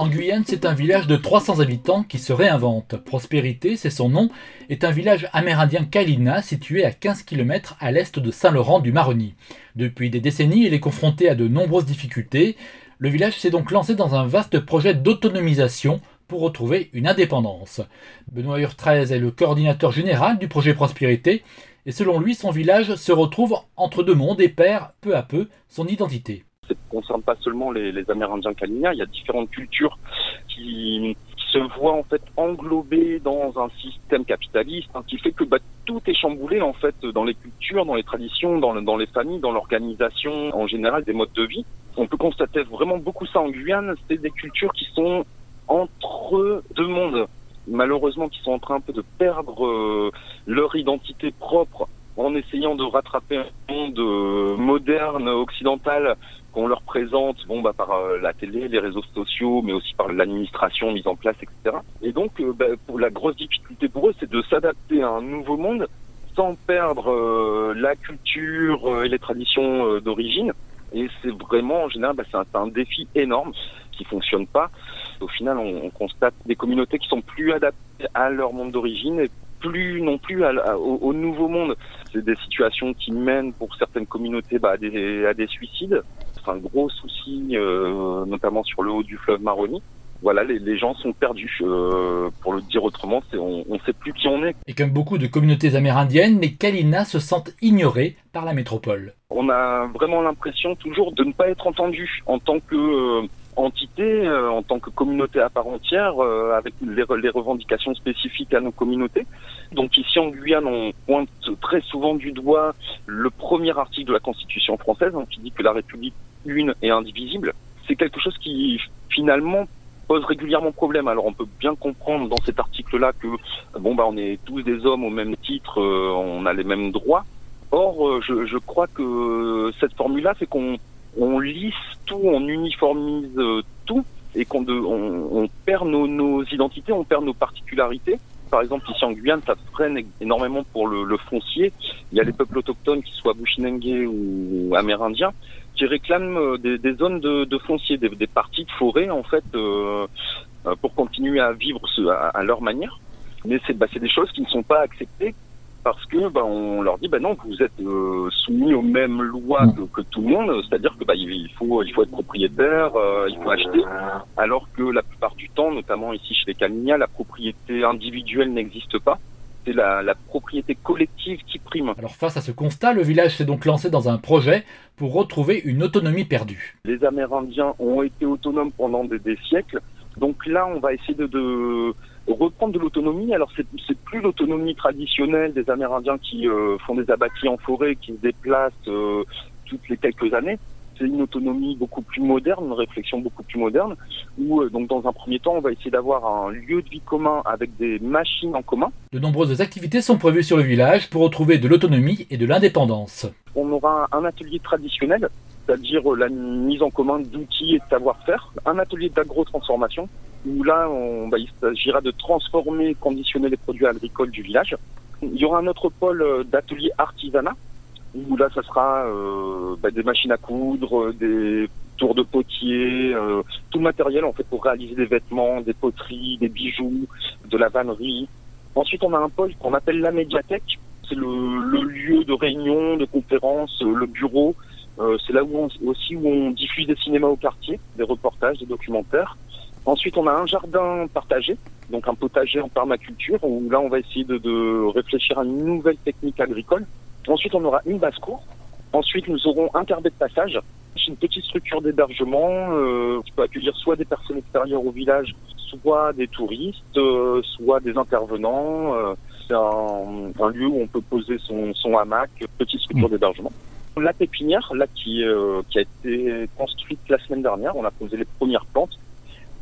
En Guyane, c'est un village de 300 habitants qui se réinvente. Prospérité, c'est son nom, est un village amérindien Kalina situé à 15 km à l'est de Saint-Laurent du Maroni. Depuis des décennies, il est confronté à de nombreuses difficultés. Le village s'est donc lancé dans un vaste projet d'autonomisation pour retrouver une indépendance. Benoît Urtrez est le coordinateur général du projet Prospérité et selon lui, son village se retrouve entre deux mondes et perd peu à peu son identité ne concerne pas seulement les, Amérindiens Kalinia, il y a différentes cultures qui, se voient en fait englobées dans un système capitaliste hein, qui fait que bah, tout est chamboulé en fait dans les cultures, dans les traditions, dans, les familles, dans l'organisation en général des modes de vie. On peut constater vraiment beaucoup ça en Guyane, c'est des cultures qui sont entre deux mondes malheureusement qui sont en train un peu de perdre euh, leur identité propre en essayant de rattraper un monde euh, moderne occidental qu'on leur présente bon bah par euh, la télé, les réseaux sociaux, mais aussi par l'administration mise en place, etc. Et donc euh, bah, la grosse difficulté pour eux, c'est de s'adapter à un nouveau monde sans perdre la culture et les traditions d'origine. Et c'est vraiment en général bah, c'est un, défi énorme qui fonctionne pas. Au final, on, on, constate des communautés qui sont plus adaptées à leur monde d'origine plus non plus à, au, au, nouveau monde. C'est des situations qui mènent pour certaines communautés bah, à, des, à des suicides c'est un gros souci, euh, notamment sur le haut du fleuve Maroni. Voilà, les, les gens sont perdus. Euh, pour le dire autrement, on ne sait plus qui on est. Et comme beaucoup de communautés amérindiennes, les Kalinas se sentent ignorés par la métropole. On a vraiment l'impression toujours de ne pas être entendu en tant que euh, entité, euh, en tant que communauté à part entière, euh, avec les, revendications spécifiques à nos communautés. Donc ici en Guyane, on pointe très souvent du doigt le premier article de la Constitution française hein, qui dit que la République une et indivisible. C'est quelque chose qui finalement pose régulièrement problème. Alors on peut bien comprendre dans cet article-là que bon bah on est tous des hommes au même titre, euh, on a les mêmes droits. Or, je, je crois que cette formule-là, c'est qu'on on lisse tout, on uniformise euh, tout et qu'on on, on, perd nos, nos, identités, on perd nos particularités. Par exemple, ici en Guyane, ça freine énormément pour le, le foncier. Il y a les peuples autochtones, qu'ils soient Bushinengue ou amérindiens, qui réclament euh, des, des zones de, de foncier, des, des, parties de forêt, en fait, euh, euh pour continuer à vivre à, à leur manière. Mais c'est bah, des choses qui ne sont pas acceptées parce que bah, on leur dit bah non vous êtes euh, soumis aux mêmes lois que, que tout le monde c'est-à-dire que bah il faut il faut être propriétaire euh, il faut acheter alors que la plupart du temps notamment ici chez les Calinia la propriété individuelle n'existe pas c'est la, la, propriété collective qui prime. Alors face à ce constat, le village s'est donc lancé dans un projet pour retrouver une autonomie perdue. Les Amérindiens ont été autonomes pendant des, des siècles, donc là on va essayer de, de reprendre de l'autonomie. Alors c'est, plus l'autonomie traditionnelle des Amérindiens qui euh, font des abattis en forêt, qui se déplacent euh, toutes les quelques années. C'est une autonomie beaucoup plus moderne, une réflexion beaucoup plus moderne, où euh, donc dans un premier temps, on va essayer d'avoir un lieu de vie commun avec des machines en commun. De nombreuses activités sont prévues sur le village pour retrouver de l'autonomie et de l'indépendance. On aura un atelier traditionnel c'est-à-dire la mise en commun d'outils et de savoir-faire, un atelier d'agro-transformation, où là, on, bah, il s'agira de transformer, conditionner les produits agricoles du village. Il y aura un autre pôle euh, d'atelier artisanat, où là, ça sera euh, bah, des machines à coudre, des tours de potier, euh, tout le matériel en fait pour réaliser des vêtements, des poteries, des bijoux, de la vannerie. Ensuite, on a un pôle qu'on appelle la médiathèque. C'est le, le, lieu de réunion, de conférence, le bureau. Euh, c'est là où on, aussi où on diffuse des cinémas au quartier, des reportages, des documentaires. Ensuite, on a un jardin partagé, donc un potager en permaculture, où là, on va essayer de, de réfléchir à une nouvelle technique agricole. Ensuite, on aura une basse-cour. Ensuite, nous aurons un carbet de passage. C'est une petite structure d'hébergement euh, qui peut accueillir soit des personnes extérieures au village, soit des touristes, euh, soit des intervenants. Euh, c'est un, un, lieu où on peut poser son, son hamac, petite structure mmh. d'hébergement. La pépinière, là, qui, euh, qui a été construite la semaine dernière, on a posé les premières plantes.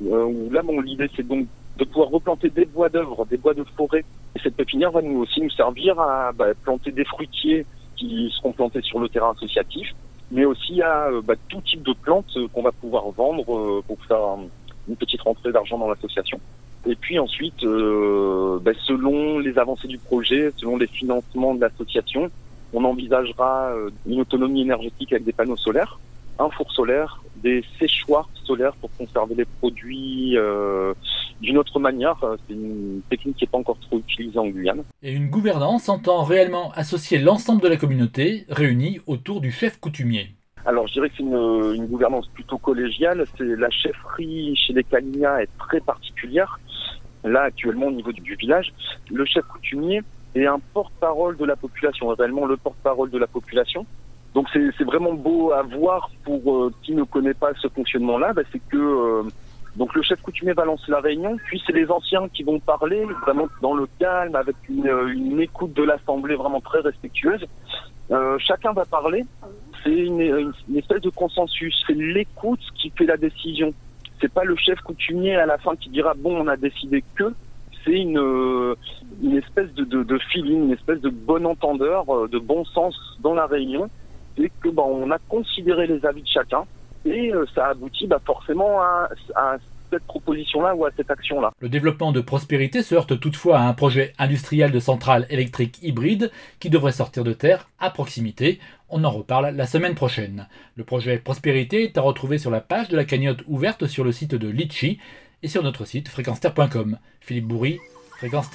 Euh, là, bon, l'idée, c'est donc de pouvoir replanter des bois d'œuvre, des bois de forêt. Et cette pépinière va nous aussi nous servir à bah, planter des fruitiers qui seront plantés sur le terrain associatif, mais aussi à bah, tout type de plantes qu'on va pouvoir vendre euh, pour faire une petite rentrée d'argent dans l'association. Et puis ensuite, euh, bah, selon les avancées du projet, selon les financements de l'association, on envisagera euh, une autonomie énergétique avec des panneaux solaires un four solaire, des séchoirs solaires pour conserver les produits euh, d'une autre manière. C'est une technique qui n'est pas encore trop utilisée en Guyane. Et une gouvernance entend réellement associer l'ensemble de la communauté réunie autour du chef coutumier. Alors je dirais que c'est une, une, gouvernance plutôt collégiale. C'est la chefferie chez les Kalinia est très particulière. Là actuellement au niveau du village, le chef coutumier est un porte-parole de la population, réellement le porte-parole de la population. Donc c'est vraiment beau à voir pour euh, qui ne connaît pas ce fonctionnement-là, bah, c'est que euh, donc le chef coutumier va lancer la réunion, puis c'est les anciens qui vont parler vraiment dans le calme, avec une, euh, une écoute de l'assemblée vraiment très respectueuse. chacun va parler, c'est une, une, espèce de consensus, c'est l'écoute qui fait la décision. C'est pas le chef coutumier à la fin qui dira bon on a décidé que, c'est une, une espèce de, de, de feeling, une espèce de bon entendeur, de bon sens dans la réunion c'est que bah, on a considéré les avis de chacun et euh, ça aboutit bah, forcément à, cette proposition-là ou à cette action-là. Le développement de Prospérité se heurte toutefois à un projet industriel de centrale électrique hybride qui devrait sortir de terre à proximité. On en reparle la semaine prochaine. Le projet Prospérité est à retrouver sur la page de la cagnotte ouverte sur le site de Litchi et sur notre site fréquenceterre.com. Philippe Bourri, Fréquence.